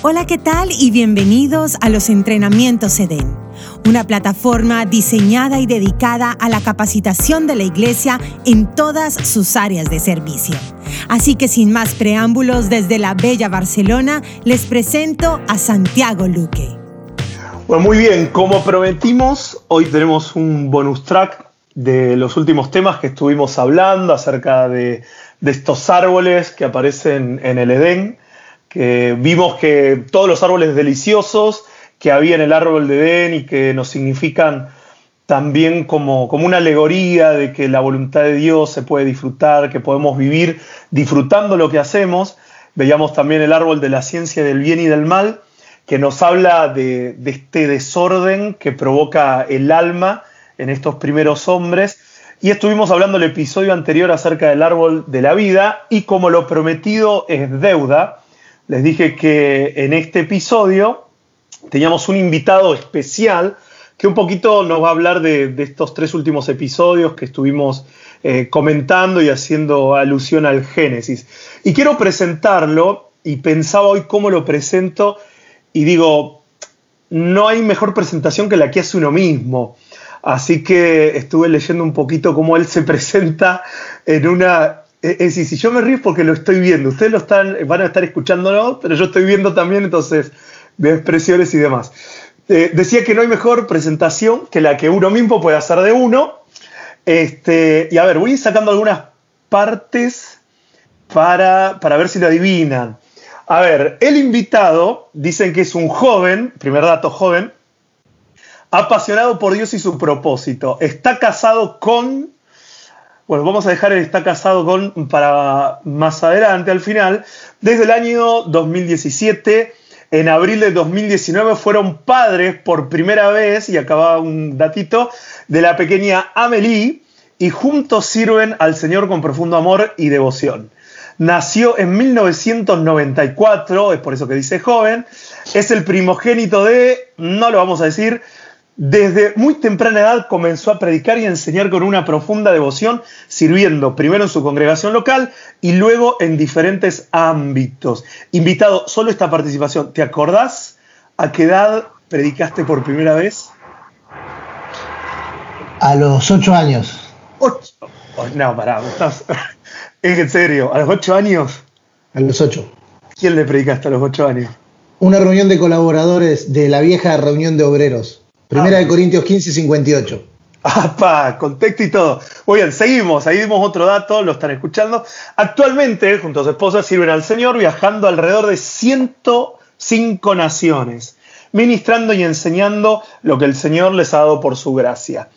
Hola, ¿qué tal? Y bienvenidos a los entrenamientos EDEN, una plataforma diseñada y dedicada a la capacitación de la iglesia en todas sus áreas de servicio. Así que sin más preámbulos, desde la bella Barcelona, les presento a Santiago Luque. Bueno, muy bien, como prometimos, hoy tenemos un bonus track de los últimos temas que estuvimos hablando acerca de, de estos árboles que aparecen en el Edén que vimos que todos los árboles deliciosos que había en el árbol de Edén y que nos significan también como, como una alegoría de que la voluntad de Dios se puede disfrutar, que podemos vivir disfrutando lo que hacemos. Veíamos también el árbol de la ciencia del bien y del mal, que nos habla de, de este desorden que provoca el alma en estos primeros hombres. Y estuvimos hablando el episodio anterior acerca del árbol de la vida y como lo prometido es deuda, les dije que en este episodio teníamos un invitado especial que un poquito nos va a hablar de, estos tres últimos episodios que estuvimos eh, comentando y haciendo alusión al Génesis. Y quiero presentarlo y pensaba hoy cómo lo presento y digo, no hay mejor presentación que la que hace uno mismo. Así que estuve leyendo un poquito cómo él se presenta en una es decir, si yo me río porque lo estoy viendo. Ustedes lo están, van a estar escuchándolo, pero yo estoy viendo también, entonces, de expresiones y demás. Eh, decía que no hay mejor presentación que la que uno mismo puede hacer de uno. Este, y a ver, voy a ir sacando algunas partes para, para ver si lo adivinan. A ver, el invitado, dicen que es un joven, primer dato joven, apasionado por Dios y su propósito. Está casado con bueno, vamos a dejar el está casado con para más adelante, al final. Desde el año 2017, en abril de 2019, fueron padres por primera vez, y acababa un datito, de la pequeña Amelie, y juntos sirven al Señor con profundo amor y devoción. Nació en 1994, es por eso que dice joven, es el primogénito de, no lo vamos a decir, desde muy temprana edad comenzó a predicar y a enseñar con una profunda devoción, sirviendo primero en su congregación local y luego en diferentes ámbitos. Invitado, solo esta participación, ¿te acordás a qué edad predicaste por primera vez? A los ocho años. ¿Ocho? Oh, no, pará, estás... en serio, ¿a los ocho años? A los ocho. ¿Quién le predicaste a los ocho años? Una reunión de colaboradores de la vieja reunión de obreros. Primera de ah. Corintios 15, 58. ¡Apa! Contexto y todo. Muy bien, seguimos. Ahí dimos otro dato, lo están escuchando. Actualmente, junto a su esposa, sirven al Señor viajando alrededor de 105 naciones, ministrando y enseñando lo que el Señor les ha dado por su gracia.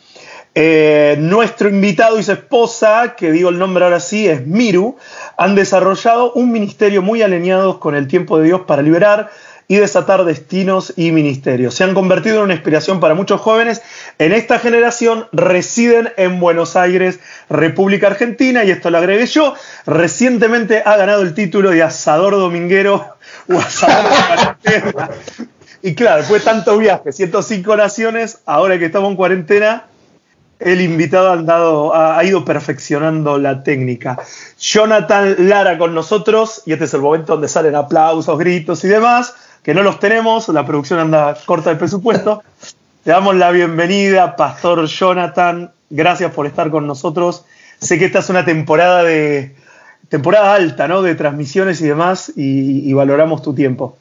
Eh, nuestro invitado y su esposa, que digo el nombre ahora sí, es Miru, han desarrollado un ministerio muy alineado con el tiempo de Dios para liberar y desatar destinos y ministerios. Se han convertido en una inspiración para muchos jóvenes. En esta generación residen en Buenos Aires, República Argentina, y esto lo agregué yo. Recientemente ha ganado el título de asador dominguero o asador de Y claro, fue tanto viaje, 105 naciones, ahora que estamos en cuarentena, el invitado ha, ha, ido perfeccionando la técnica. Jonathan Lara con nosotros, y este es el momento donde salen aplausos, gritos y demás que no los tenemos, la producción anda corta de presupuesto. Te damos la bienvenida, Pastor Jonathan. Gracias por estar con nosotros. Sé que esta es una temporada de temporada alta, ¿no? De transmisiones y demás, y, valoramos tu tiempo.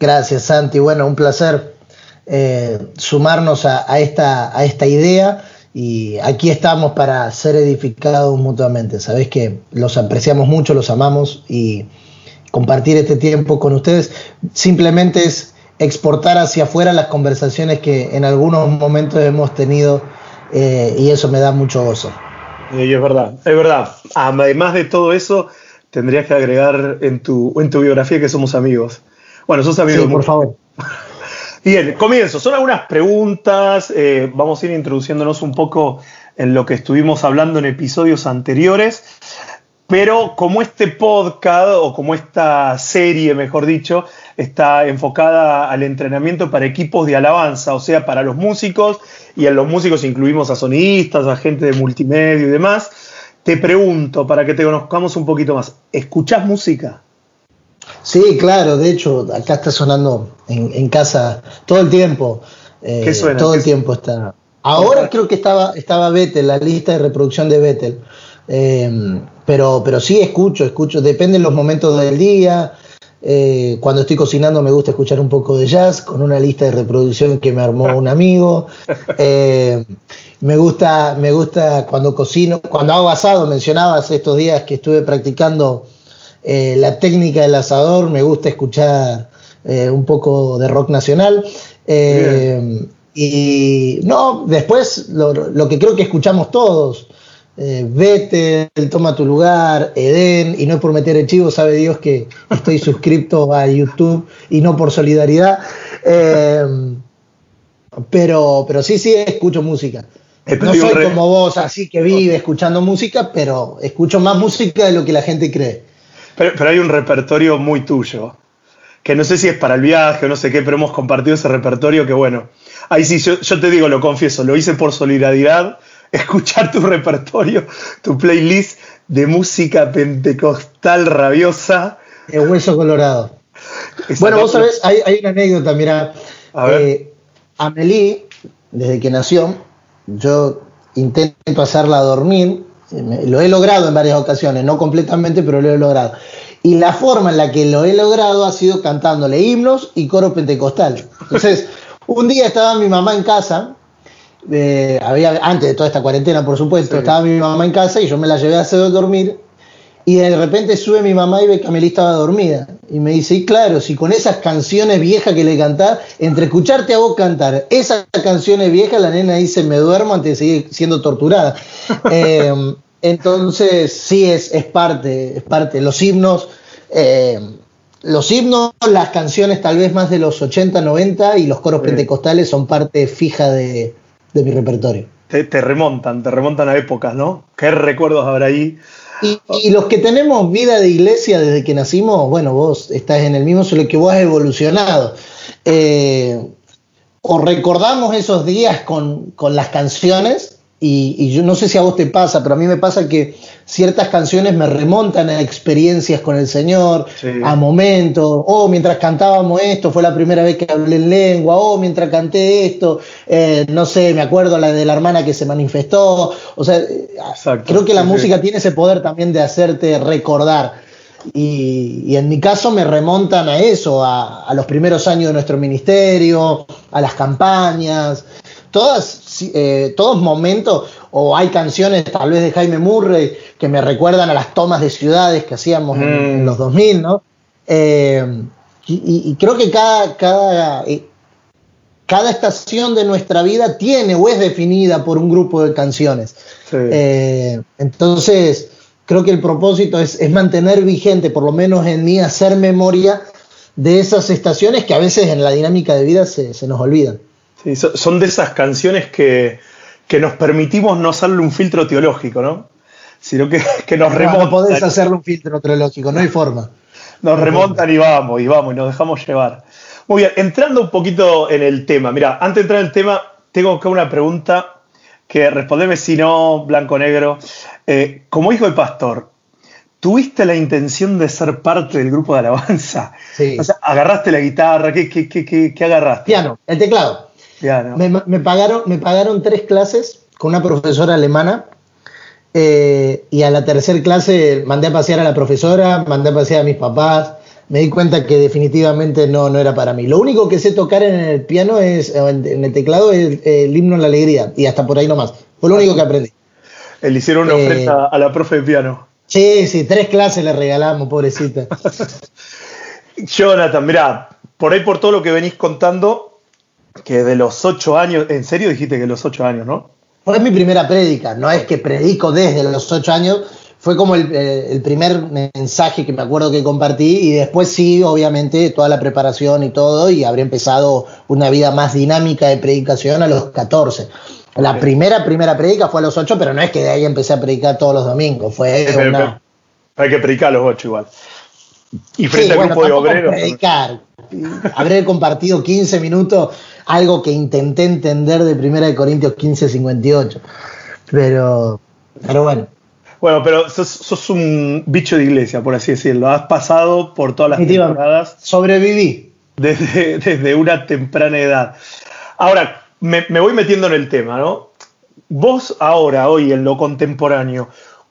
Gracias, Santi. Bueno, un placer eh, sumarnos a, esta, a esta idea y aquí estamos para ser edificados mutuamente. Sabés que los apreciamos mucho, los amamos y compartir este tiempo con ustedes. Simplemente es exportar hacia afuera las conversaciones que en algunos momentos hemos tenido eh, y eso me da mucho gozo. Y es verdad, es verdad. Además de todo eso, tendrías que agregar en tu, en tu biografía que somos amigos. Bueno, sos amigos. Sí, por favor. Bien, comienzo. Son algunas preguntas. Eh, vamos a ir introduciéndonos un poco en lo que estuvimos hablando en episodios anteriores. Pero como este podcast o como esta serie, mejor dicho, está enfocada al entrenamiento para equipos de alabanza, o sea, para los músicos, y en los músicos incluimos a sonistas, a gente de multimedia y demás, te pregunto, para que te conozcamos un poquito más, ¿escuchás música? Sí, claro, de hecho, acá está sonando en, casa todo el tiempo. Eh, ¿Qué suena? Todo el tiempo está. Ahora creo que estaba, estaba Vettel, la lista de reproducción de Vettel. Eh, pero, pero sí escucho, escucho, depende de los momentos del día. Eh, cuando estoy cocinando me gusta escuchar un poco de jazz con una lista de reproducción que me armó un amigo. Eh, me gusta, me gusta cuando cocino, cuando hago asado, mencionabas estos días que estuve practicando eh, la técnica del asador, me gusta escuchar un poco de rock nacional. y no, después lo que creo que escuchamos todos, eh, vete, toma tu lugar, Eden, y no es por meter el chivo, sabe Dios que estoy suscrito a YouTube y no por solidaridad. Eh, pero, pero sí, sí, escucho música. No soy como vos, así que vive escuchando música, pero escucho más música de lo que la gente cree. Pero, pero hay un repertorio muy tuyo, que no sé si es para el viaje o no sé qué, pero hemos compartido ese repertorio que bueno, ahí sí, yo, yo te digo, lo confieso, lo hice por solidaridad escuchar tu repertorio, tu playlist de música pentecostal rabiosa. El hueso colorado. bueno, vos sabés, hay, una anécdota, mira. Eh, Amelie, desde que nació, yo intento hacerla dormir, lo he logrado en varias ocasiones, no completamente, pero lo he logrado. Y la forma en la que lo he logrado ha sido cantándole himnos y coro pentecostal. Entonces, un día estaba mi mamá en casa había, antes de toda esta cuarentena, por supuesto, estaba mi mamá en casa y yo me la llevé a hacer dormir. Y de repente sube mi mamá y ve que Amelie estaba dormida. Y me dice, y claro, si con esas canciones viejas que le cantás, entre escucharte a vos cantar esas canciones viejas, la nena dice, me duermo antes de seguir siendo torturada. Em, entonces, sí, es, es parte, es parte. Los himnos, em, los himnos, las canciones tal vez más de los 80, 90 y los coros pentecostales son parte fija de, de mi repertorio. Te, remontan, te remontan a épocas, ¿no? ¿Qué recuerdos habrá ahí? Y, los que tenemos vida de iglesia desde que nacimos, bueno, vos estás en el mismo, solo que vos has evolucionado. Eh, o recordamos esos días con, con las canciones, y, yo no sé si a vos te pasa, pero a mí me pasa que ciertas canciones me remontan a experiencias con el Señor, a momentos, o oh, mientras cantábamos esto, fue la primera vez que hablé en lengua, o oh, mientras canté esto, eh, no sé, me acuerdo la de la hermana que se manifestó, o sea, creo que la música tiene ese poder también de hacerte recordar. Y, en mi caso me remontan a eso, a, a los primeros años de nuestro ministerio, a las campañas, todas, eh, todos momentos, o hay canciones tal vez de Jaime Murray que me recuerdan a las tomas de ciudades que hacíamos en, mm. los 2000, ¿no? Eh, y, creo que cada, cada, eh, cada estación de nuestra vida tiene o es definida por un grupo de canciones. entonces, creo que el propósito es, mantener vigente, por lo menos en mí, hacer memoria de esas estaciones que a veces en la dinámica de vida se, se nos olvidan son de esas canciones que, nos permitimos no hacerle un filtro teológico, ¿no? Sino que, nos remontan. No podés hacerle un filtro teológico, no hay forma. Nos remontan y vamos, y vamos, y nos dejamos llevar. Muy bien, entrando un poquito en el tema. Mira, antes de entrar en el tema, tengo acá una pregunta que respondeme si no, blanco-negro. Eh, como hijo de pastor, ¿tuviste la intención de ser parte del grupo de alabanza? Sí. O sea, ¿agarraste la guitarra? ¿Qué, qué, qué, qué agarraste? Piano, el teclado. Me, pagaron, me pagaron tres clases con una profesora alemana eh, y a la tercera clase mandé a pasear a la profesora, mandé a pasear a mis papás, me di cuenta que definitivamente no, no era para mí. Lo único que sé tocar en el piano es, en el teclado es el himno en la alegría y hasta por ahí nomás. Fue lo único que aprendí. Le hicieron una eh, a la profe de piano. Sí, sí, tres clases le regalamos, pobrecita. Jonathan, mirá, por ahí por todo lo que venís contando, que de los ocho años, en serio dijiste que los ocho años, ¿no? Fue mi primera prédica, no es que predico desde los ocho años, fue como eh, el, primer mensaje que me acuerdo que compartí y después sí, obviamente, toda la preparación y todo y habría empezado una vida más dinámica de predicación a los 14. La primera, primera predica fue a los ocho, pero no es que de ahí empecé a predicar todos los domingos, fue Hay que predicar a los ocho igual. Y frente al grupo de obreros. Predicar. Habré compartido 15 minutos algo que intenté entender de 1 de Corintios 15, 58. Pero, pero bueno. Bueno, pero sos, un bicho de iglesia, por así decirlo. Has pasado por todas las temporadas. Sobreviví. Desde, desde una temprana edad. Ahora, me, voy metiendo en el tema, ¿no? Vos ahora, hoy, en lo contemporáneo,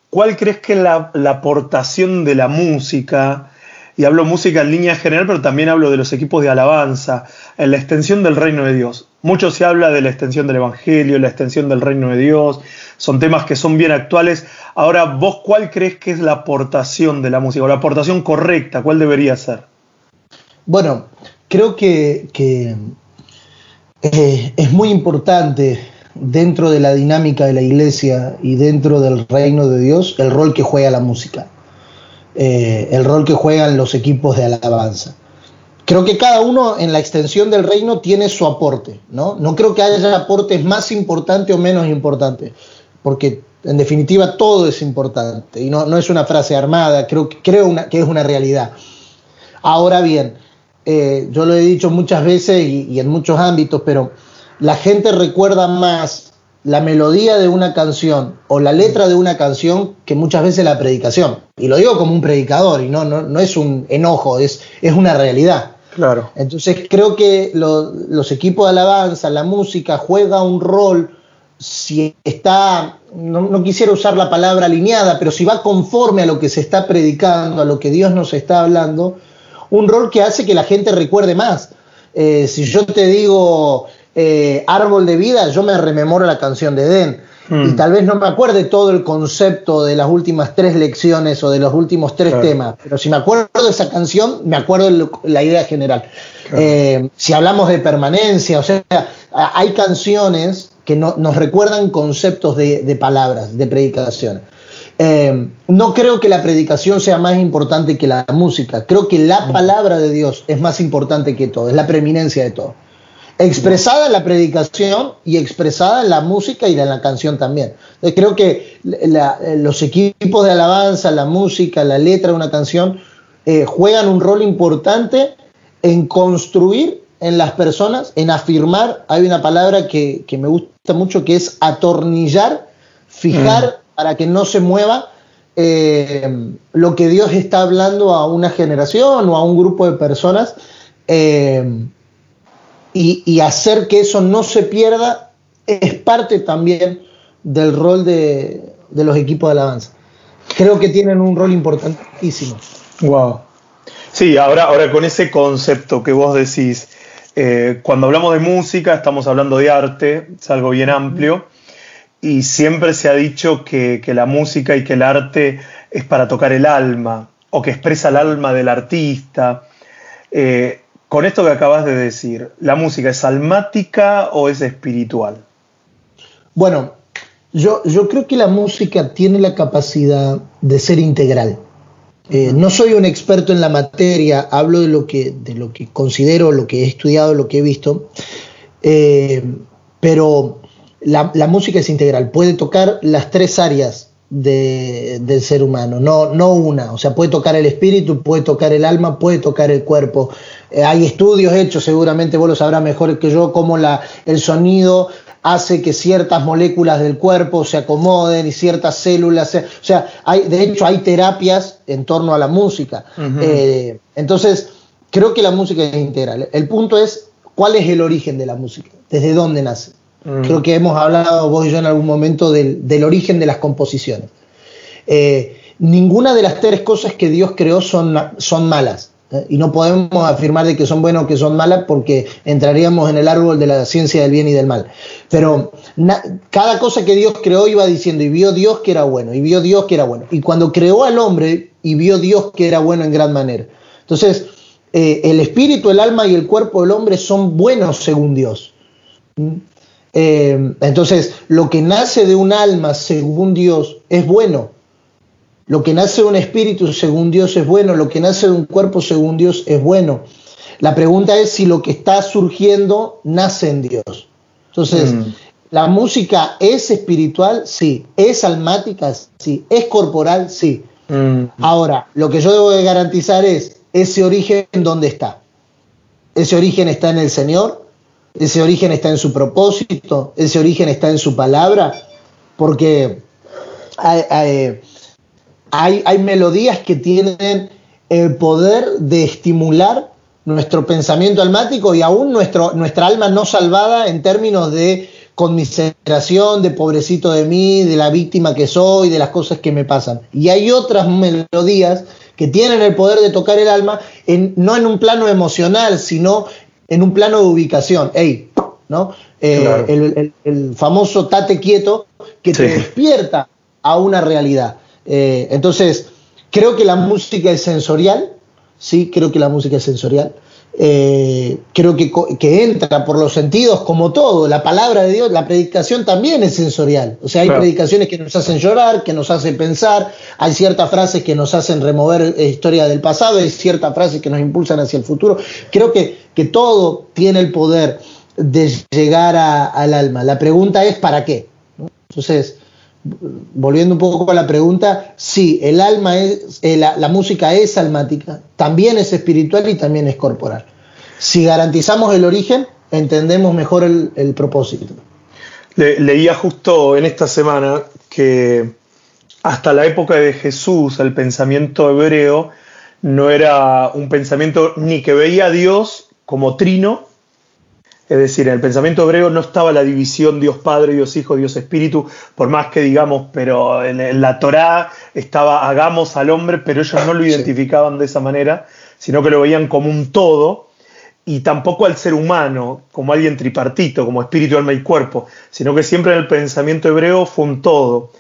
¿cuál crees que es la, la aportación de la música? Y hablo música en línea general, pero también hablo de los equipos de alabanza, en la extensión del reino de Dios. Mucho se habla de la extensión del Evangelio, la extensión del reino de Dios, son temas que son bien actuales. Ahora, ¿vos cuál crees que es la aportación de la música, o la aportación correcta? ¿Cuál debería ser? Bueno, creo que, eh, es muy importante dentro de la dinámica de la iglesia y dentro del reino de Dios el rol que juega la música, eh, el rol que juegan los equipos de alabanza creo que cada uno en la extensión del reino tiene su aporte, ¿no? No creo que haya aportes más importantes o menos importantes, porque en definitiva todo es importante y no, no es una frase armada, creo, creo que es una realidad. Ahora bien, eh, yo lo he dicho muchas veces y, y en muchos ámbitos, pero la gente recuerda más la melodía de una canción o la letra de una canción que muchas veces la predicación. Y lo digo como un predicador y no, no, no es un enojo, es, es una realidad. Claro. Entonces creo que los equipos de alabanza, la música juega un rol, si está, no, quisiera usar la palabra alineada, pero si va conforme a lo que se está predicando, a lo que Dios nos está hablando, un rol que hace que la gente recuerde más. Eh, si yo te digo eh, árbol de vida, yo me rememoro la canción de Edén. Y mm. tal vez no me acuerde todo el concepto de las últimas tres lecciones o de los últimos tres temas, pero si me acuerdo de esa canción, me acuerdo de la idea general. Eh, si hablamos de permanencia, o sea, hay canciones que nos recuerdan conceptos de, palabras, de predicación. Eh, no creo que la predicación sea más importante que la música, creo que la mm. palabra de Dios es más importante que todo, es la preeminencia de todo expresada en la predicación y expresada en la música y en la canción también. creo que los equipos de alabanza, la música, la letra de una canción eh, juegan un rol importante en construir en las personas, en afirmar. Hay una palabra que, me gusta mucho que es atornillar, fijar mm. para que no se mueva eh, lo que Dios está hablando a una generación o a un grupo de personas. Eh, y, hacer que eso no se pierda es parte también del rol de, los equipos de alabanza. Creo que tienen un rol importantísimo. Wow. Sí, ahora, ahora con ese concepto que vos decís, eh, cuando hablamos de música estamos hablando de arte, es algo bien amplio, y siempre se ha dicho que, la música y que el arte es para tocar el alma, o que expresa el alma del artista. Eh, con esto que acabas de decir, ¿la música es almática o es espiritual? Bueno, yo, yo creo que la música tiene la capacidad de ser integral. Eh, no soy un experto en la materia, hablo de lo que, de lo que considero, lo que he estudiado, lo que he visto, eh, pero la, la, música es integral, puede tocar las tres áreas del ser humano, no, no una. O sea, puede tocar el espíritu, puede tocar el alma, puede tocar el cuerpo. Eh, hay estudios hechos, seguramente vos lo sabrás mejor que yo, cómo la, el sonido hace que ciertas moléculas del cuerpo se acomoden y ciertas células. o sea, hay, de hecho hay terapias en torno a la música. Eh, entonces, creo que la música es integral. El punto es, ¿cuál es el origen de la música? ¿Desde dónde nace? Mm. Creo que hemos hablado vos y yo en algún momento del, origen de las composiciones. Eh, ninguna de las tres cosas que Dios creó son, son malas. Y no podemos afirmar de que son buenas o que son malas porque entraríamos en el árbol de la ciencia del bien y del mal. Pero cada cosa que Dios creó iba diciendo, y vio Dios que era bueno, y vio Dios que era bueno. Y cuando creó al hombre, y vio Dios que era bueno en gran manera. Entonces, eh, el espíritu, el alma y el cuerpo del hombre son buenos según Dios. ¿Mm? Eh, entonces, lo que nace de un alma según Dios es bueno. Lo que nace de un espíritu según Dios es bueno. Lo que nace de un cuerpo según Dios es bueno. La pregunta es si lo que está surgiendo nace en Dios. Entonces, mm. la música es espiritual, sí. Es almática, sí. Es corporal, sí. Mm. Ahora, lo que yo debo de garantizar es ese origen dónde está. Ese origen está en el Señor, ese origen está en su propósito, ese origen está en su palabra, porque hay, hay melodías que tienen el poder de estimular nuestro pensamiento almático y aún nuestro, nuestra alma no salvada en términos de conmiseración, de pobrecito de mí, de la víctima que soy, de las cosas que me pasan. Y hay otras melodías que tienen el poder de tocar el alma, en, no en un plano emocional, sino en un plano de ubicación. Ey, ¿no? Eh, el, famoso tate quieto que te despierta a una realidad. Eh, entonces, creo que la música es sensorial, sí, creo que la música es sensorial. Eh, creo que, que, entra por los sentidos como todo. La palabra de Dios, la predicación también es sensorial. O sea, hay predicaciones que nos hacen llorar, que nos hacen pensar, hay ciertas frases que nos hacen remover historia del pasado, hay ciertas frases que nos impulsan hacia el futuro. Creo que, que todo tiene el poder de llegar al alma. La pregunta es ¿para qué? Entonces, volviendo un poco a la pregunta, sí, el alma es, eh, la, música es almática, también es espiritual y también es corporal. Si garantizamos el origen, entendemos mejor el, propósito. leía justo en esta semana que hasta la época de Jesús el pensamiento hebreo no era un pensamiento ni que veía a Dios como trino, es decir, en el pensamiento hebreo no estaba la división Dios Padre, Dios Hijo, Dios Espíritu, por más que digamos, pero en, la Torá estaba hagamos al hombre, pero ellos no lo identificaban de esa manera, sino que lo veían como un todo, y tampoco al ser humano como alguien tripartito, como espíritu, alma y cuerpo, sino que siempre en el pensamiento hebreo fue un todo.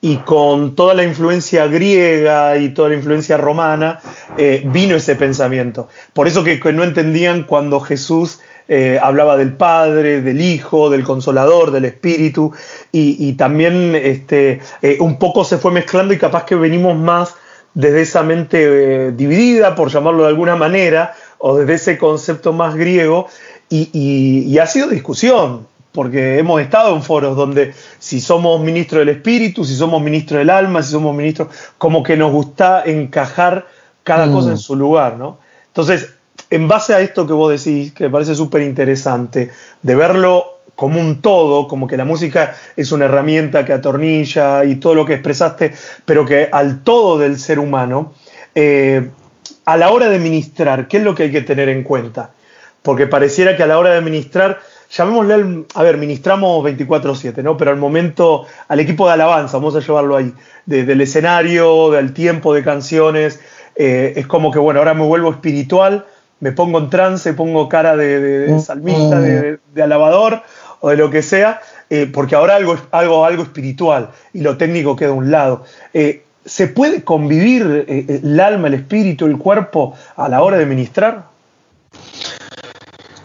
Y con toda la influencia griega y toda la influencia romana eh, vino ese pensamiento. Por eso que no entendían cuando Jesús eh, hablaba del Padre, del Hijo, del Consolador, del Espíritu, y, también este, eh, un poco se fue mezclando y capaz que venimos más desde esa mente eh, dividida, por llamarlo de alguna manera, o desde ese concepto más griego, y, ha sido discusión, porque hemos estado en foros donde si somos ministro del espíritu, si somos ministro del alma, si somos ministro, como que nos gusta encajar cada mm. cosa en su lugar, ¿no? Entonces, en base a esto que vos decís, que me parece súper interesante, de verlo como un todo, como que la música es una herramienta que atornilla y todo lo que expresaste, pero que al todo del ser humano, eh, a la hora de ministrar, ¿qué es lo que hay que tener en cuenta? Porque pareciera que a la hora de ministrar, llamémosle, a ver, ministramos 24/7, ¿no? Pero al momento, al equipo de alabanza, vamos a llevarlo ahí, del escenario, del tiempo de canciones, eh, es como que, bueno, ahora me vuelvo espiritual, me pongo en trance, pongo cara de, mm. salmista, de, alabador o de lo que sea, eh, porque ahora algo, algo, algo espiritual y lo técnico queda a un lado. Eh, ¿Se puede convivir eh, el alma, el espíritu, el cuerpo a la hora de ministrar?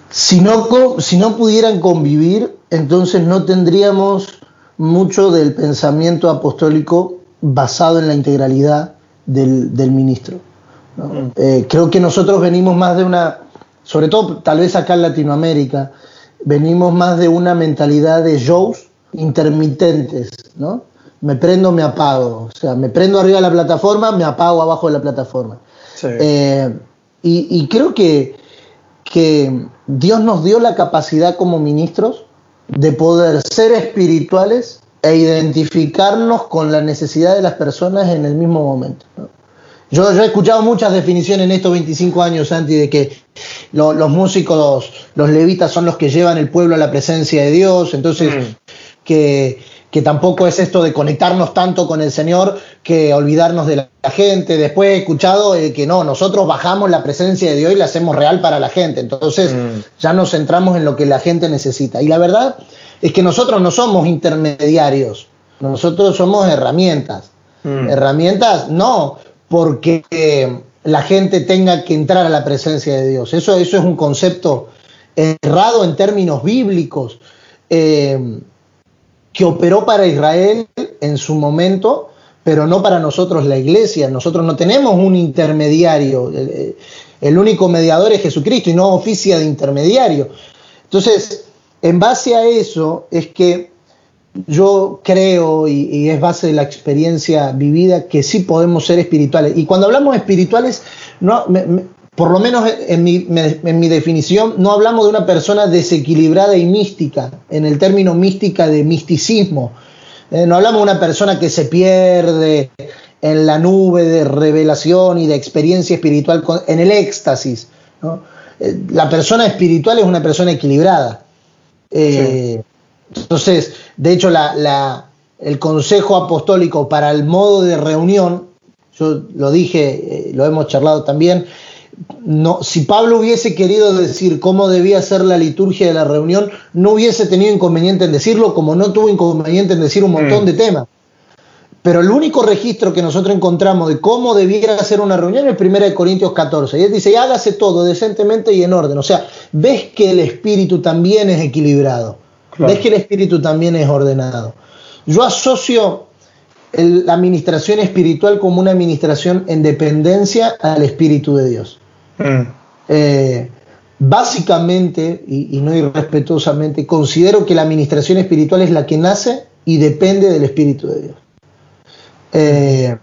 Si no, si no pudieran convivir, entonces no tendríamos mucho del pensamiento apostólico basado en la integralidad del ministro. Eh, creo que nosotros venimos más de una, sobre todo tal vez acá en Latinoamérica, venimos más de una mentalidad de shows intermitentes, ¿no? Me prendo, me apago. O sea, me prendo arriba de la plataforma, me apago abajo de la plataforma. Eh, y, creo que, que Dios nos dio la capacidad como ministros de poder ser espirituales e identificarnos con la necesidad de las personas en el mismo momento. ¿no? Yo, he escuchado muchas definiciones en estos 25 años, Santi, de que los músicos, los levitas son los que llevan el pueblo a la presencia de Dios, entonces mm. que, tampoco es esto de conectarnos tanto con el Señor que olvidarnos de la, gente. Después he escuchado eh, que no, nosotros bajamos la presencia de Dios y la hacemos real para la gente, entonces mm. ya nos centramos en lo que la gente necesita. Y la verdad es que nosotros no somos intermediarios, nosotros somos herramientas. Mm. Herramientas, no porque la gente tenga que entrar a la presencia de Dios. Eso, eso es un concepto errado en términos bíblicos, eh, que operó para Israel en su momento, pero no para nosotros la iglesia. Nosotros no tenemos un intermediario. El, el único mediador es Jesucristo y no oficia de intermediario. Entonces, en base a eso es que yo creo, y, es base de la experiencia vivida, que sí podemos ser espirituales. Y cuando hablamos espirituales, no, por lo menos en mi, en mi, definición, no hablamos de una persona desequilibrada y mística, en el término mística de misticismo. Eh, no hablamos de una persona que se pierde en la nube de revelación y de experiencia espiritual, en el éxtasis. Eh, la persona espiritual es una persona equilibrada. Eh, entonces, de hecho, el consejo apostólico para el modo de reunión, yo lo dije, lo hemos charlado también, no, si Pablo hubiese querido decir cómo debía ser la liturgia de la reunión, no hubiese tenido inconveniente en decirlo, como no tuvo inconveniente en decir un montón mm. de temas. Pero el único registro que nosotros encontramos de cómo debiera ser una reunión es 1 Corintios 14. Y él dice, y hágase todo decentemente y en orden. O sea, ves que el espíritu también es equilibrado. Ves que el espíritu también es ordenado. Yo asocio la administración espiritual como una administración en dependencia al espíritu de Dios. Mm. Eh, básicamente, y, no irrespetuosamente, considero que la administración espiritual es la que nace y depende del Espíritu de Dios. Eh,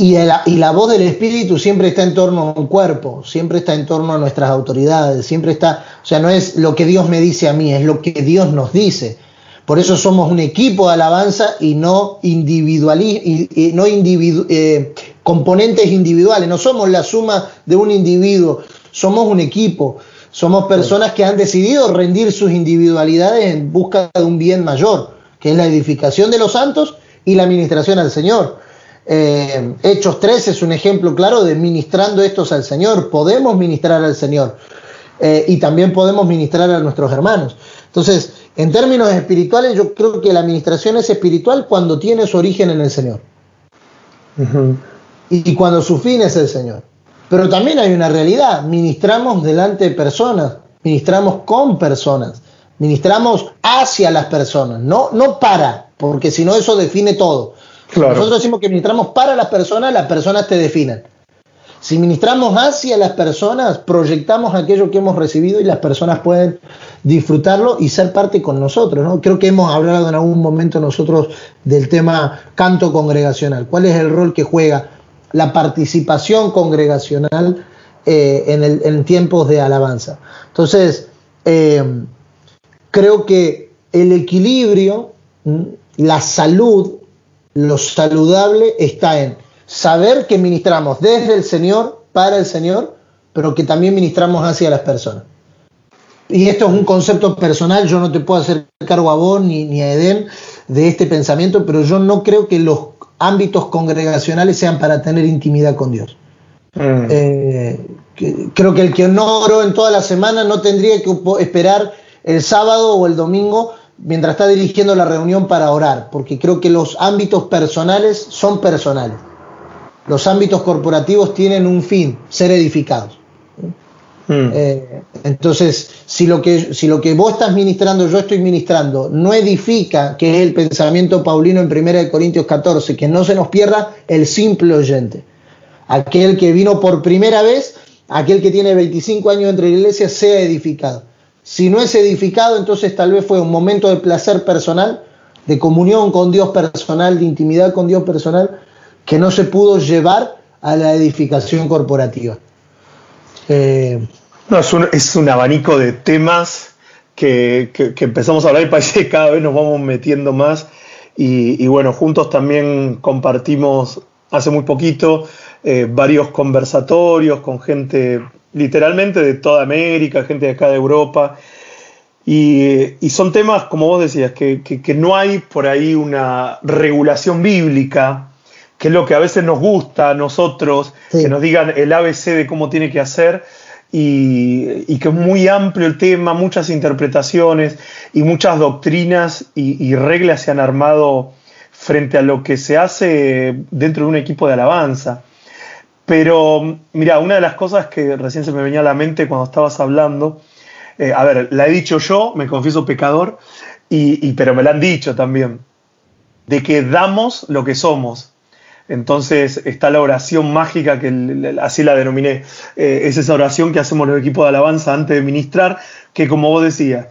y, y, la voz del Espíritu siempre está en torno a un cuerpo, siempre está en torno a nuestras autoridades, siempre está, o sea, no es lo que Dios me dice a mí, es lo que Dios nos dice. Por eso somos un equipo de alabanza y no, individual, y, no eh, componentes individuales. No somos la suma de un individuo, somos un equipo. Somos personas que han decidido rendir sus individualidades en busca de un bien mayor, que es la edificación de los santos y la administración al Señor. Eh, Hechos 3 es un ejemplo claro de ministrando estos al Señor. Podemos ministrar al Señor eh, y también podemos ministrar a nuestros hermanos. Entonces, en términos espirituales, yo creo que la administración es espiritual cuando tiene su origen en el Señor. y, cuando su fin es el Señor. Pero también hay una realidad, ministramos delante de personas, ministramos con personas, ministramos hacia las personas, no, no para, porque si no eso define todo. Nosotros decimos que ministramos para las personas, las personas te definen. Si ministramos hacia las personas, proyectamos aquello que hemos recibido y las personas pueden disfrutarlo y ser parte con nosotros. ¿no? Creo que hemos hablado en algún momento nosotros del tema canto congregacional. ¿Cuál es el rol que juega la participación congregacional eh, en, tiempos de alabanza? Entonces, eh, creo que el equilibrio, la salud, lo saludable está en saber que ministramos desde el Señor, para el Señor, pero que también ministramos hacia las personas. Y esto es un concepto personal, yo no te puedo hacer cargo a vos ni, a Edén de este pensamiento, pero yo no creo que los ámbitos congregacionales sean para tener intimidad con Dios. Mm. Eh, creo que el que no oró en toda la semana no tendría que esperar el sábado o el domingo mientras está dirigiendo la reunión para orar, porque creo que los ámbitos personales son personales los ámbitos corporativos tienen un fin, ser edificados. Hmm. Eh, entonces, si lo, que, si lo que vos estás ministrando, yo estoy ministrando, no edifica, que es el pensamiento paulino en 1 Corintios 14, que no se nos pierda el simple oyente. Aquel que vino por primera vez, aquel que tiene 25 años entre la iglesia, sea edificado. Si no es edificado, entonces tal vez fue un momento de placer personal, de comunión con Dios personal, de intimidad con Dios personal, que no se pudo llevar a la edificación corporativa. Eh, no, es un, abanico de temas que, empezamos a hablar y parece que cada vez nos vamos metiendo más. Y, bueno, juntos también compartimos hace muy poquito eh, varios conversatorios con gente literalmente de toda América, gente de acá de Europa. Y, son temas, como vos decías, que, que, no hay por ahí una regulación bíblica que es lo que a veces nos gusta a nosotros, que nos digan el ABC de cómo tiene que hacer, y, que es muy amplio el tema, muchas interpretaciones y muchas doctrinas y, reglas se han armado frente a lo que se hace dentro de un equipo de alabanza. Pero mira, una de las cosas que recién se me venía a la mente cuando estabas hablando, eh, a ver, la he dicho yo, me confieso pecador, y, pero me la han dicho también, de que damos lo que somos. Entonces está la oración mágica, que así la denominé, eh, es esa oración que hacemos los equipos de alabanza antes de ministrar, que como vos decías,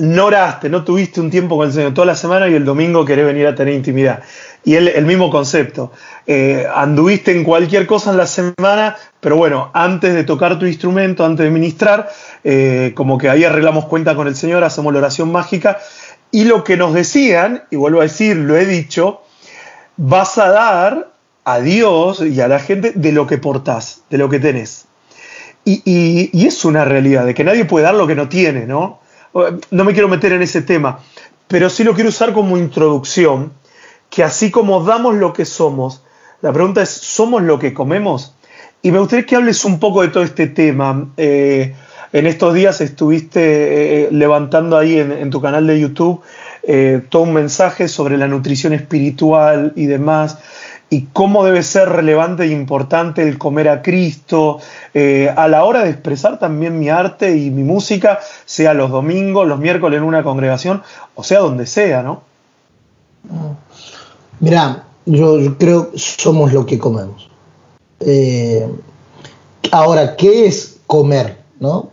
no oraste, no tuviste un tiempo con el Señor toda la semana y el domingo querés venir a tener intimidad. Y el, mismo concepto, eh, anduviste en cualquier cosa en la semana, pero bueno, antes de tocar tu instrumento, antes de ministrar, eh, como que ahí arreglamos cuenta con el Señor, hacemos la oración mágica. Y lo que nos decían, y vuelvo a decir, lo he dicho, vas a dar a Dios y a la gente de lo que portás, de lo que tenés. Y, es una realidad, de que nadie puede dar lo que no tiene, ¿no? No me quiero meter en ese tema, pero sí lo quiero usar como introducción, que así como damos lo que somos, la pregunta es, ¿somos lo que comemos? Y me gustaría que hables un poco de todo este tema. Eh, en estos días estuviste eh, levantando ahí en, tu canal de YouTube eh, todo un mensaje sobre la nutrición espiritual y demás y cómo debe ser relevante e importante el comer a Cristo eh, a la hora de expresar también mi arte y mi música, sea los domingos, los miércoles en una congregación, o sea donde sea, ¿no? Mira, yo, creo que somos lo que comemos. Eh, ahora, ¿qué es comer? ¿no?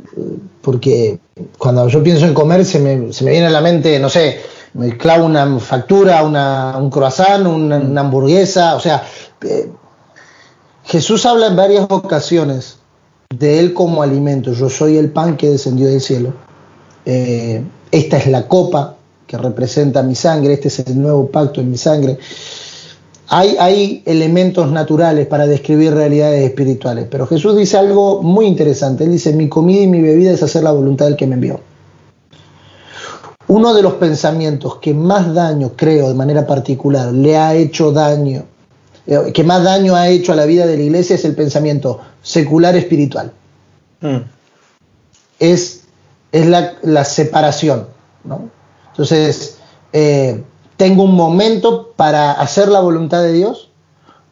Porque cuando yo pienso en comer se me, se me viene a la mente, no sé, me clavo una factura, una, un croissant, una, hamburguesa, o sea, eh, Jesús habla en varias ocasiones de Él como alimento, yo soy el pan que descendió del cielo, eh, esta es la copa que representa mi sangre, este es el nuevo pacto en mi sangre. Hay, hay, elementos naturales para describir realidades espirituales, pero Jesús dice algo muy interesante. Él dice, mi comida y mi bebida es hacer la voluntad del que me envió. Uno de los pensamientos que más daño, creo, de manera particular, le ha hecho daño, eh, que más daño ha hecho a la vida de la iglesia es el pensamiento secular espiritual. Mm. Es, es la, separación. Entonces, eh, tengo un momento para hacer la voluntad de Dios,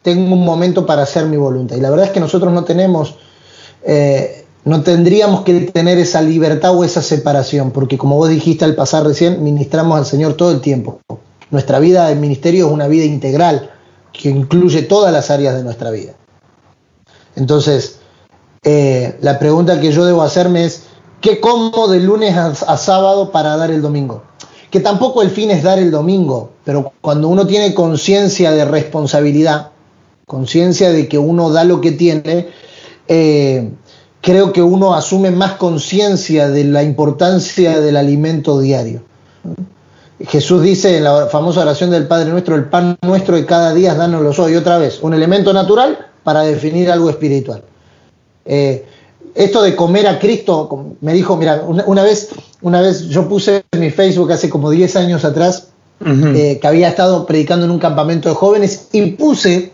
tengo un momento para hacer mi voluntad. Y la verdad es que nosotros no tenemos eh, no tendríamos que tener esa libertad o esa separación, porque como vos dijiste al pasar recién, ministramos al Señor todo el tiempo. Nuestra vida de ministerio es una vida integral que incluye todas las áreas de nuestra vida. Entonces, eh, la pregunta que yo debo hacerme es, ¿qué como de lunes a sábado para dar el domingo? Que tampoco el fin es dar el domingo, pero cuando uno tiene conciencia de responsabilidad, conciencia de que uno da lo que tiene, eh, creo que uno asume más conciencia de la importancia del alimento diario. Jesús dice en la famosa oración del Padre Nuestro, el pan nuestro de cada día, dánoslo hoy. Otra vez, un elemento natural para definir algo espiritual. Eh, esto de comer a Cristo, me dijo, mira, una, vez, una vez yo puse en mi Facebook hace como 10 años atrás, eh, que había estado predicando en un campamento de jóvenes y puse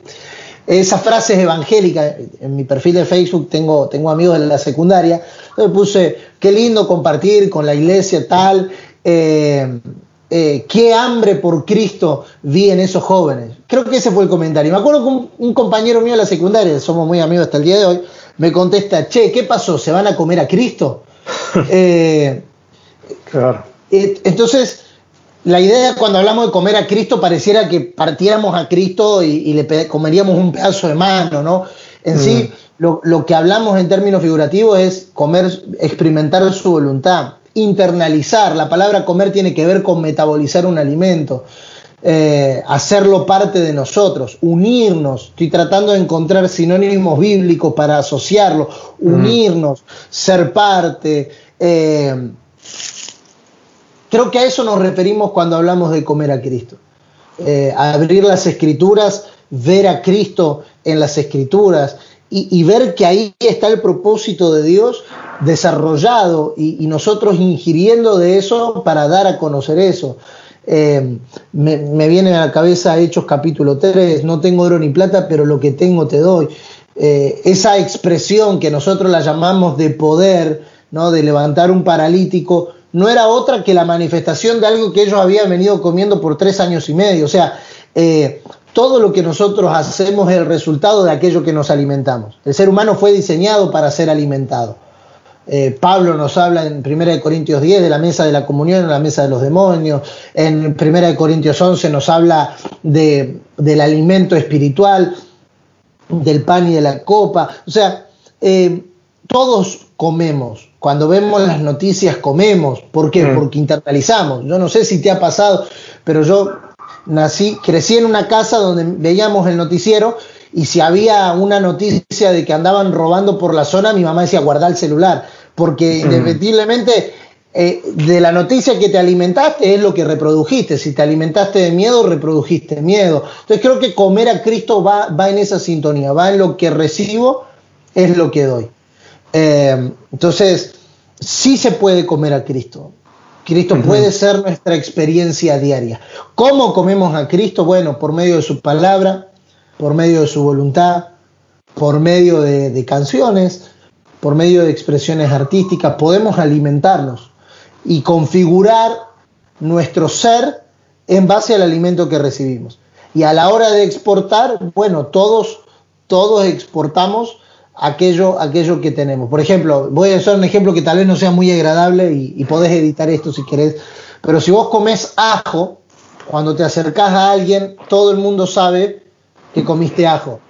esas frases evangélicas. En mi perfil de Facebook tengo, tengo amigos de la secundaria. Le puse, qué lindo compartir con la iglesia tal. Eh, eh, qué hambre por Cristo vi en esos jóvenes. Creo que ese fue el comentario. Me acuerdo que un, compañero mío de la secundaria, somos muy amigos hasta el día de hoy, me contesta, che, ¿qué pasó? ¿Se van a comer a Cristo? Eh, claro. entonces, la idea cuando hablamos de comer a Cristo pareciera que partiéramos a Cristo y, le comeríamos un pedazo de mano, ¿no? En sí, mm. lo, que hablamos en términos figurativos es comer, experimentar su voluntad, internalizar. La palabra comer tiene que ver con metabolizar un alimento, eh, hacerlo parte de nosotros, unirnos. Estoy tratando de encontrar sinónimos bíblicos para asociarlo, mm. unirnos, ser parte. Eh, Creo que a eso nos referimos cuando hablamos de comer a Cristo. Eh, abrir las escrituras, ver a Cristo en las escrituras y, ver que ahí está el propósito de Dios desarrollado y, nosotros ingiriendo de eso para dar a conocer eso. Eh, me, viene a la cabeza Hechos capítulo 3, no tengo oro ni plata, pero lo que tengo te doy. Eh, esa expresión que nosotros la llamamos de poder, ¿no? de levantar un paralítico, no era otra que la manifestación de algo que ellos habían venido comiendo por tres años y medio. O sea, eh, todo lo que nosotros hacemos es el resultado de aquello que nos alimentamos. El ser humano fue diseñado para ser alimentado. Eh, Pablo nos habla en 1 Corintios 10 de la mesa de la comunión, la mesa de los demonios. En 1 Corintios 11 nos habla de, del alimento espiritual, del pan y de la copa. O sea, eh, todos comemos. Cuando vemos las noticias comemos. ¿Por qué? Mm. Porque internalizamos. Yo no sé si te ha pasado, pero yo nací, crecí en una casa donde veíamos el noticiero y si había una noticia de que andaban robando por la zona, mi mamá decía guarda el celular, porque mm. indefectiblemente eh, de la noticia que te alimentaste es lo que reprodujiste. Si te alimentaste de miedo, reprodujiste miedo. Entonces creo que comer a Cristo va, va en esa sintonía, va en lo que recibo, es lo que doy. Eh, entonces, sí se puede comer a Cristo. Cristo puede ser nuestra experiencia diaria. ¿Cómo comemos a Cristo? Bueno, por medio de su palabra, por medio de su voluntad, por medio de canciones, por medio de expresiones artísticas, podemos alimentarnos y configurar nuestro ser en base al alimento que recibimos. Y a la hora de exportar, bueno, todos, todos exportamos aquello, aquello que tenemos. Por ejemplo, voy a hacer un ejemplo que tal vez no sea muy agradable y, podés editar esto si querés, pero si vos comes ajo, cuando te acercás a alguien, todo el mundo sabe que comiste ajo.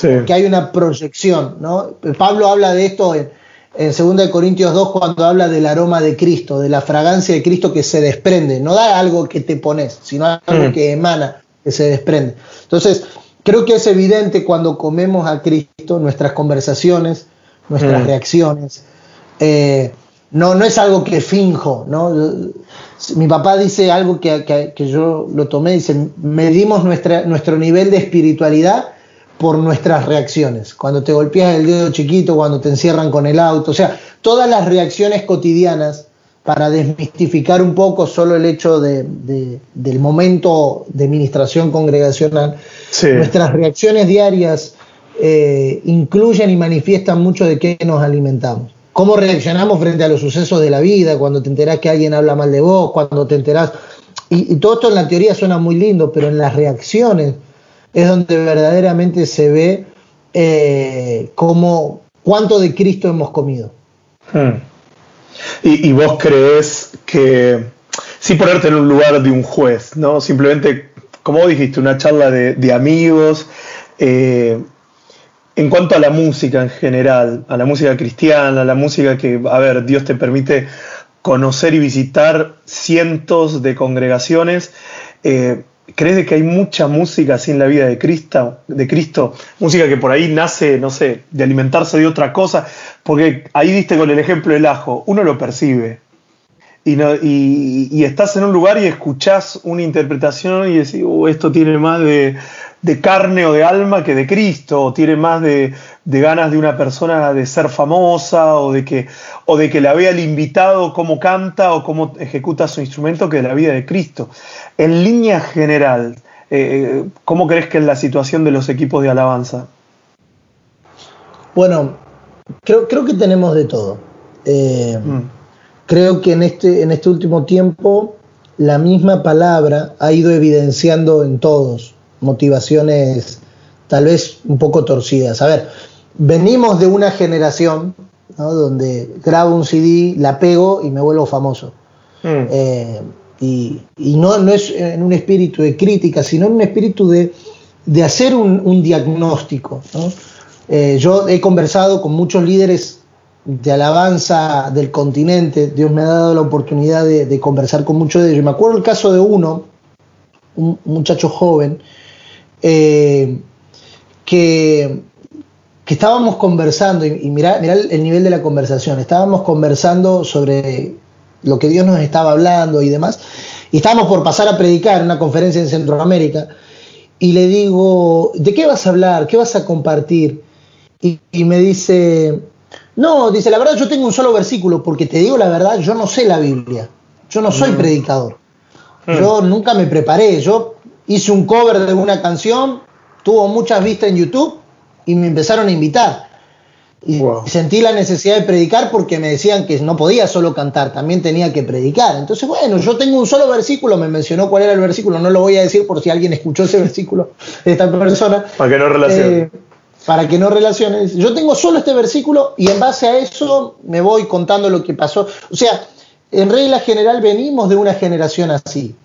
Que hay una proyección, ¿no? Pablo habla de esto en, en 2 Corintios 2 cuando habla del aroma de Cristo, de la fragancia de Cristo que se desprende. No da algo que te pones, sino algo mm. que emana, que se desprende. Entonces, creo que es evidente cuando comemos a Cristo nuestras conversaciones, nuestras mm. reacciones. Eh, no, no es algo que finjo, ¿no? Mi papá dice algo que, que yo lo tomé, dice, medimos nuestra, nuestro nivel de espiritualidad por nuestras reacciones. Cuando te golpeas el dedo chiquito, cuando te encierran con el auto, o sea, todas las reacciones cotidianas para desmistificar un poco solo el hecho de, del momento de administración congregacional. Nuestras reacciones diarias eh, incluyen y manifiestan mucho de qué nos alimentamos. Cómo reaccionamos frente a los sucesos de la vida, cuando te enterás que alguien habla mal de vos, cuando te enterás... Y, y todo esto en la teoría suena muy lindo, pero en las reacciones es donde verdaderamente se ve eh, cómo, cuánto de Cristo hemos comido. Hmm. Y, vos crees que, sin ponerte en un lugar de un juez, ¿no? Simplemente, como dijiste, una charla de, amigos. Eh, en cuanto a la música en general, a la música cristiana, a la música que, a ver, Dios te permite conocer y visitar cientos de congregaciones, eh, ¿Crees que hay mucha música así en la vida de Cristo, de Cristo? Música que por ahí nace, no sé, de alimentarse de otra cosa. Porque ahí diste con el ejemplo del ajo, uno lo percibe. Y, no, y, estás en un lugar y escuchás una interpretación y decís, uh, esto tiene más de, de carne o de alma que de Cristo, o tiene más de, ganas de una persona de ser famosa, o de, que, o de que la vea el invitado cómo canta o cómo ejecuta su instrumento que de la vida de Cristo. En línea general, eh, ¿cómo crees que es la situación de los equipos de alabanza? Bueno, creo, creo que tenemos de todo. Eh, mm. Creo que en este, en este último tiempo la misma palabra ha ido evidenciando en todos motivaciones tal vez un poco torcidas. A ver, venimos de una generación donde grabo un CD, la pego y me vuelvo famoso. Mm. Eh, y, no, no, es en un espíritu de crítica, sino en un espíritu de, hacer un, diagnóstico. Eh, yo he conversado con muchos líderes de alabanza del continente, Dios me ha dado la oportunidad de, conversar con muchos de ellos. Me acuerdo el caso de uno, un muchacho joven, eh, que, estábamos conversando, y, y mirá, el nivel de la conversación, estábamos conversando sobre lo que Dios nos estaba hablando y demás, y estábamos por pasar a predicar en una conferencia en Centroamérica, y le digo, ¿de qué vas a hablar? ¿Qué vas a compartir? Y, me dice, no, dice, la verdad yo tengo un solo versículo, porque te digo la verdad, yo no sé la Biblia, yo no soy mm. predicador, mm. yo nunca me preparé, yo hice un cover de una canción, tuvo muchas vistas en YouTube y me empezaron a invitar. Y sentí la necesidad de predicar porque me decían que no podía solo cantar, también tenía que predicar. Entonces, bueno, yo tengo un solo versículo, me mencionó cuál era el versículo, no lo voy a decir por si alguien escuchó ese versículo de esta persona. Para que no relacione. Eh, para que no relaciones. Yo tengo solo este versículo y en base a eso me voy contando lo que pasó. O sea, en regla general venimos de una generación así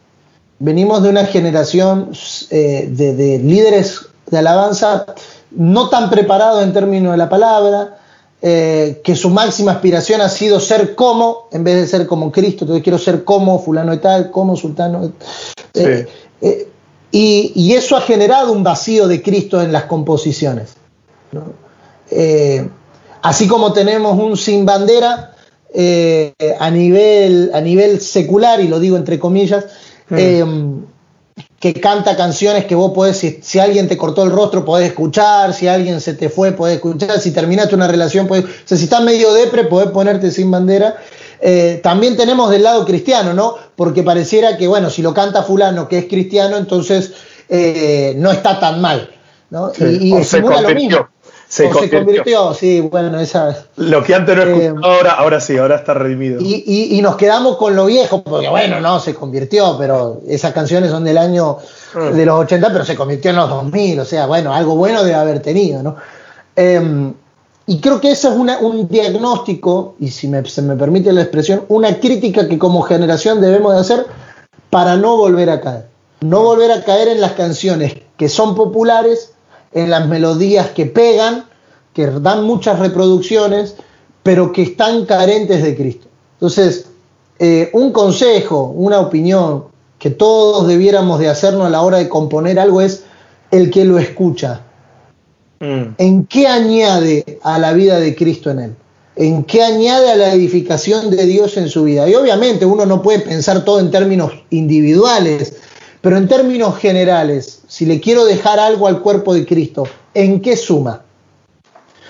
venimos de una generación eh, de, líderes de alabanza no tan preparados en términos de la palabra, eh, que su máxima aspiración ha sido ser como, en vez de ser como Cristo, entonces quiero ser como fulano y tal, como sultano. Eh, y, eso ha generado un vacío de Cristo en las composiciones. Así como tenemos un sin bandera, eh, a, nivel, a nivel secular, y lo digo entre comillas, mm. eh, que canta canciones que vos podés, si, alguien te cortó el rostro, podés escuchar, si alguien se te fue, podés escuchar, si terminaste una relación, podés, o sea, si estás medio depre, podés ponerte sin bandera. Eh, también tenemos del lado cristiano, ¿no? Porque pareciera que, bueno, si lo canta fulano que es cristiano, entonces no está tan mal, ¿no? y, y simula lo mismo se, convirtió. sí, bueno, esa. Lo que antes no eh, ahora, ahora sí, ahora está redimido. Y, nos quedamos con lo viejo, porque bueno, no, se convirtió, pero esas canciones son del año ah. de los 80, pero se convirtió en los 2000, o sea, bueno, algo bueno debe haber tenido, ¿no? Em, y creo que eso es un diagnóstico, y si me, se me permite la expresión, una crítica que como generación debemos de hacer para no volver a caer. No volver a caer en las canciones que son populares en las melodías que pegan, que dan muchas reproducciones, pero que están carentes de Cristo. Entonces, eh, un consejo, una opinión que todos debiéramos de hacernos a la hora de componer algo es el que lo escucha. Mm. ¿En qué añade a la vida de Cristo en él? ¿En qué añade a la edificación de Dios en su vida? Y obviamente uno no puede pensar todo en términos individuales, pero en términos generales, si le quiero dejar algo al cuerpo de Cristo, ¿en qué suma?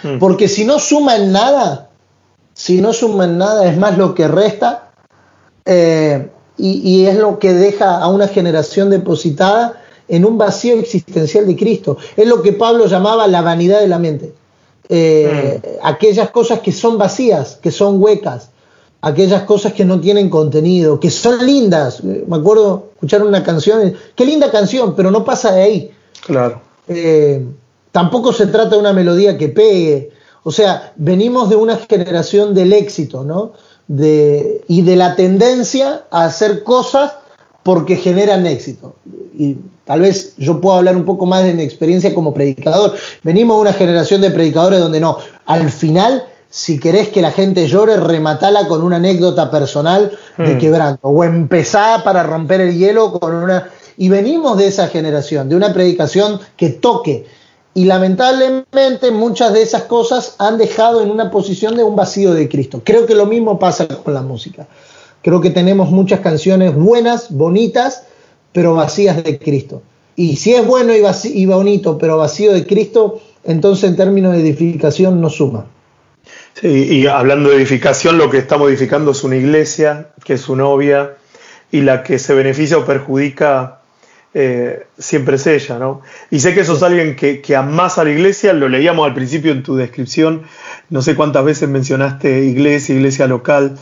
Hmm. Porque si no suma en nada, si no suma en nada, es más lo que resta eh, y, es lo que deja a una generación depositada en un vacío existencial de Cristo. Es lo que Pablo llamaba la vanidad de la mente. Eh, hmm. Aquellas cosas que son vacías, que son huecas, aquellas cosas que no tienen contenido, que son lindas. Me acuerdo escuchar una canción, qué linda canción, pero no pasa de ahí. Claro. Eh, tampoco se trata de una melodía que pegue. O sea, venimos de una generación del éxito, ¿no? De, y de la tendencia a hacer cosas porque generan éxito. Y tal vez yo puedo hablar un poco más de mi experiencia como predicador. Venimos de una generación de predicadores donde no, al final si querés que la gente llore, rematala con una anécdota personal de hmm. quebranto. O empezá para romper el hielo con una. Y venimos de esa generación, de una predicación que toque. Y lamentablemente muchas de esas cosas han dejado en una posición de un vacío de Cristo. Creo que lo mismo pasa con la música. Creo que tenemos muchas canciones buenas, bonitas, pero vacías de Cristo. Y si es bueno y, y bonito, pero vacío de Cristo, entonces en términos de edificación no suma. Sí, y hablando de edificación, lo que estamos edificando es una iglesia, que es su novia, y la que se beneficia o perjudica eh, siempre es ella, ¿no? Y sé que sos alguien que, que amás a la iglesia, lo leíamos al principio en tu descripción, no sé cuántas veces mencionaste iglesia, iglesia local.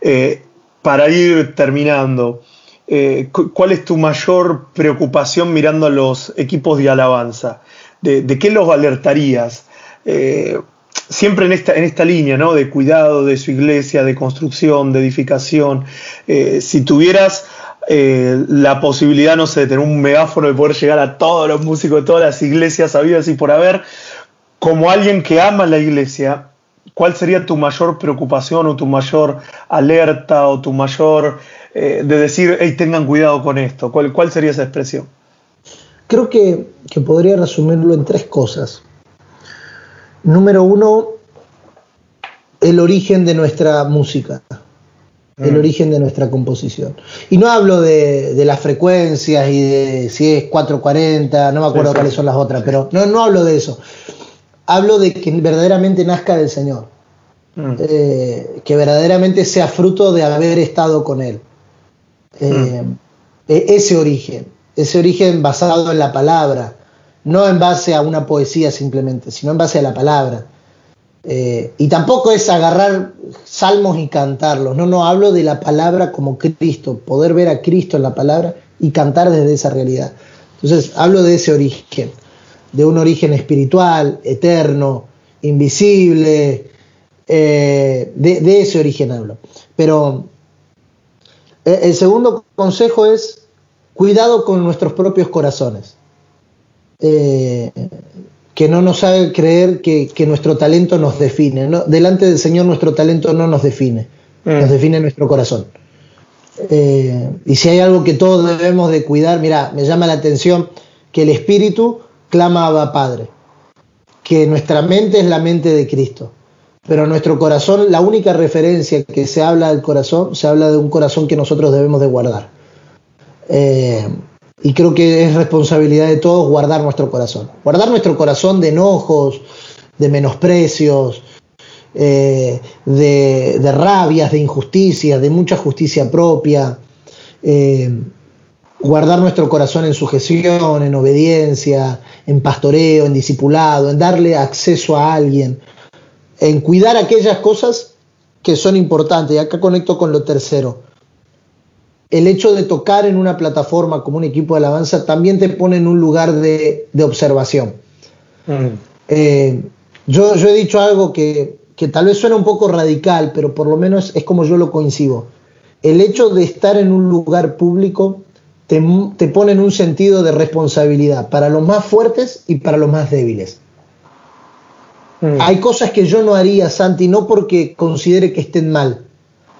Eh, para ir terminando, eh, ¿cuál es tu mayor preocupación mirando a los equipos de alabanza? ¿De, de qué los alertarías? Siempre en esta, en esta línea, ¿no? De cuidado de su iglesia, de construcción, de edificación. Eh, si tuvieras eh, la posibilidad, no sé, de tener un megáfono de poder llegar a todos los músicos de todas las iglesias habidas y por haber, como alguien que ama la iglesia, ¿cuál sería tu mayor preocupación o tu mayor alerta o tu mayor eh, de decir, hey, tengan cuidado con esto? ¿Cuál, cuál sería esa expresión? Creo que, que podría resumirlo en tres cosas. Número uno, el origen de nuestra música, el mm. origen de nuestra composición. Y no hablo de, las frecuencias y de si es 440, no me acuerdo cuáles son las otras, pero no, no hablo de eso. Hablo de que verdaderamente nazca del Señor, mm. eh, que verdaderamente sea fruto de haber estado con Él. Eh, mm. e, ese origen, ese origen basado en la palabra, no en base a una poesía simplemente, sino en base a la palabra. Eh, y tampoco es agarrar salmos y cantarlos, no, no, hablo de la palabra como Cristo, poder ver a Cristo en la palabra y cantar desde esa realidad. Entonces, hablo de ese origen, de un origen espiritual, eterno, invisible, eh, de, ese origen hablo. Pero eh, el segundo consejo es cuidado con nuestros propios corazones. Eh, que no nos haga creer que, nuestro talento nos define. Delante del Señor nuestro talento no nos define, mm. nos define nuestro corazón. Eh, y si hay algo que todos debemos de cuidar, mira, me llama la atención que el Espíritu clama a Padre, que nuestra mente es la mente de Cristo, pero nuestro corazón, la única referencia que se habla del corazón, se habla de un corazón que nosotros debemos de guardar. Eh, y creo que es responsabilidad de todos guardar nuestro corazón. Guardar nuestro corazón de enojos, de menosprecios, eh, de, rabias, de injusticias, de mucha justicia propia. Eh, guardar nuestro corazón en sujeción, en obediencia, en pastoreo, en discipulado, en darle acceso a alguien, en cuidar aquellas cosas que son importantes. Y acá conecto con lo tercero. El hecho de tocar en una plataforma como un equipo de alabanza también te pone en un lugar de, observación. Mm. Eh, yo, yo, he dicho algo que, que tal vez suena un poco radical, pero por lo menos es como yo lo coincido. El hecho de estar en un lugar público te, te pone en un sentido de responsabilidad para los más fuertes y para los más débiles. Mm. Hay cosas que yo no haría, Santi, no porque considere que estén mal.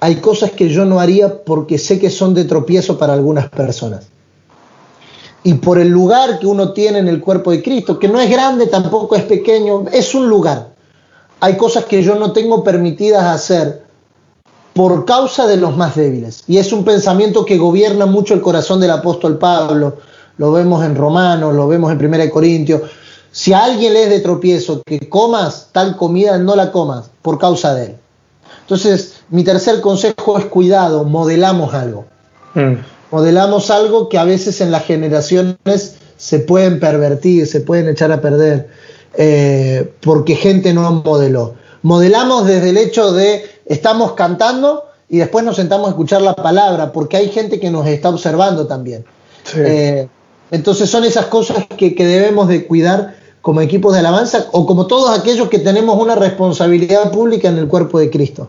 Hay cosas que yo no haría porque sé que son de tropiezo para algunas personas. Y por el lugar que uno tiene en el cuerpo de Cristo, que no es grande, tampoco es pequeño, es un lugar. Hay cosas que yo no tengo permitidas hacer por causa de los más débiles. Y es un pensamiento que gobierna mucho el corazón del apóstol Pablo. Lo vemos en Romanos, lo vemos en 1 Corintios. Si a alguien le es de tropiezo que comas tal comida, no la comas por causa de él. Entonces, mi tercer consejo es cuidado, modelamos algo. Mm. Modelamos algo que a veces en las generaciones se pueden pervertir, se pueden echar a perder, eh, porque gente no modeló. Modelamos desde el hecho de estamos cantando y después nos sentamos a escuchar la palabra, porque hay gente que nos está observando también. Eh, entonces son esas cosas que, que, debemos de cuidar como equipos de alabanza o como todos aquellos que tenemos una responsabilidad pública en el cuerpo de Cristo.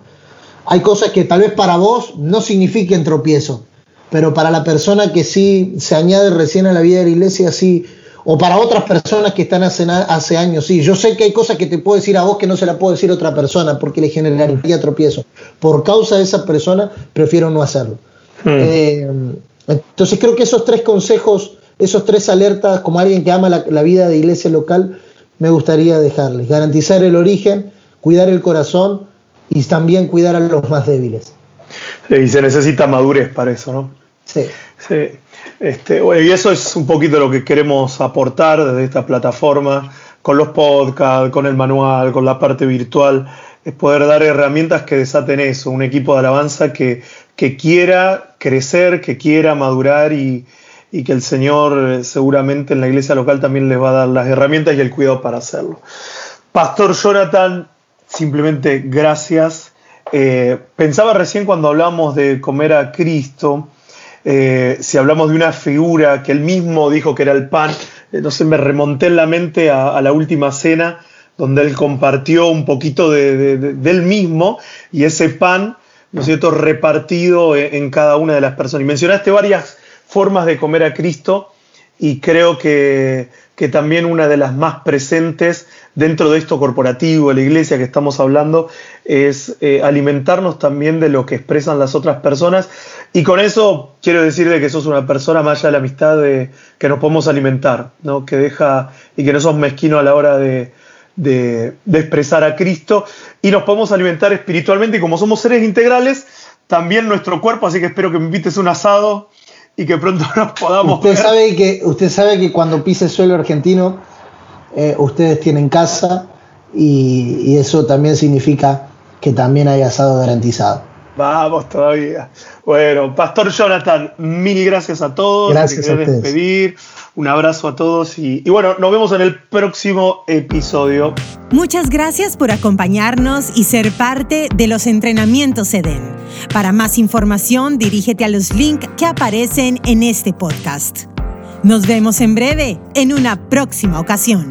Hay cosas que tal vez para vos no signifiquen tropiezo, pero para la persona que sí se añade recién a la vida de la iglesia, sí, o para otras personas que están hace, hace años, sí. Yo sé que hay cosas que te puedo decir a vos que no se la puedo decir a otra persona porque le generaría tropiezo. Por causa de esa persona, prefiero no hacerlo. Hmm. Eh, entonces creo que esos tres consejos esos tres alertas, como alguien que ama la, vida de iglesia local, me gustaría dejarles. Garantizar el origen, cuidar el corazón y también cuidar a los más débiles. y se necesita madurez para eso, ¿no? Sí. sí. Este, y eso es un poquito lo que queremos aportar desde esta plataforma, con los podcasts, con el manual, con la parte virtual, es poder dar herramientas que desaten eso, un equipo de alabanza que, que quiera crecer, que quiera madurar y, y que el Señor eh, seguramente en la iglesia local también les va a dar las herramientas y el cuidado para hacerlo. Pastor Jonathan, simplemente gracias. Eh, pensaba recién cuando hablamos de comer a Cristo, eh, si hablamos de una figura que él mismo dijo que era el pan, no sé, me remonté en la mente a, la última cena, donde él compartió un poquito de, mismo y ese pan, ¿no es cierto?, repartido en, en cada una de las personas. Y mencionaste varias formas de comer a Cristo y creo que, también una de las más presentes dentro de esto corporativo, de la iglesia que estamos hablando, es eh, alimentarnos también de lo que expresan las otras personas. Y con eso quiero decirle que sos una persona más allá de la amistad de, que nos podemos alimentar, ¿no? que deja y que no sos mezquino a la hora de, de, de expresar a Cristo. Y nos podemos alimentar espiritualmente y como somos seres integrales, también nuestro cuerpo, así que espero que me invites un asado y que pronto nos podamos usted Sabe que, usted sabe que cuando pise suelo argentino, eh, ustedes tienen casa y, eso también significa que también hay asado garantizado. Vamos todavía. Bueno, Pastor Jonathan, mil gracias a todos. Gracias a ustedes. despedir. Un abrazo a todos y, y, bueno, nos vemos en el próximo episodio. Muchas gracias por acompañarnos y ser parte de los entrenamientos EDEN. Para más información, dirígete a los links que aparecen en este podcast. Nos vemos en breve en una próxima ocasión.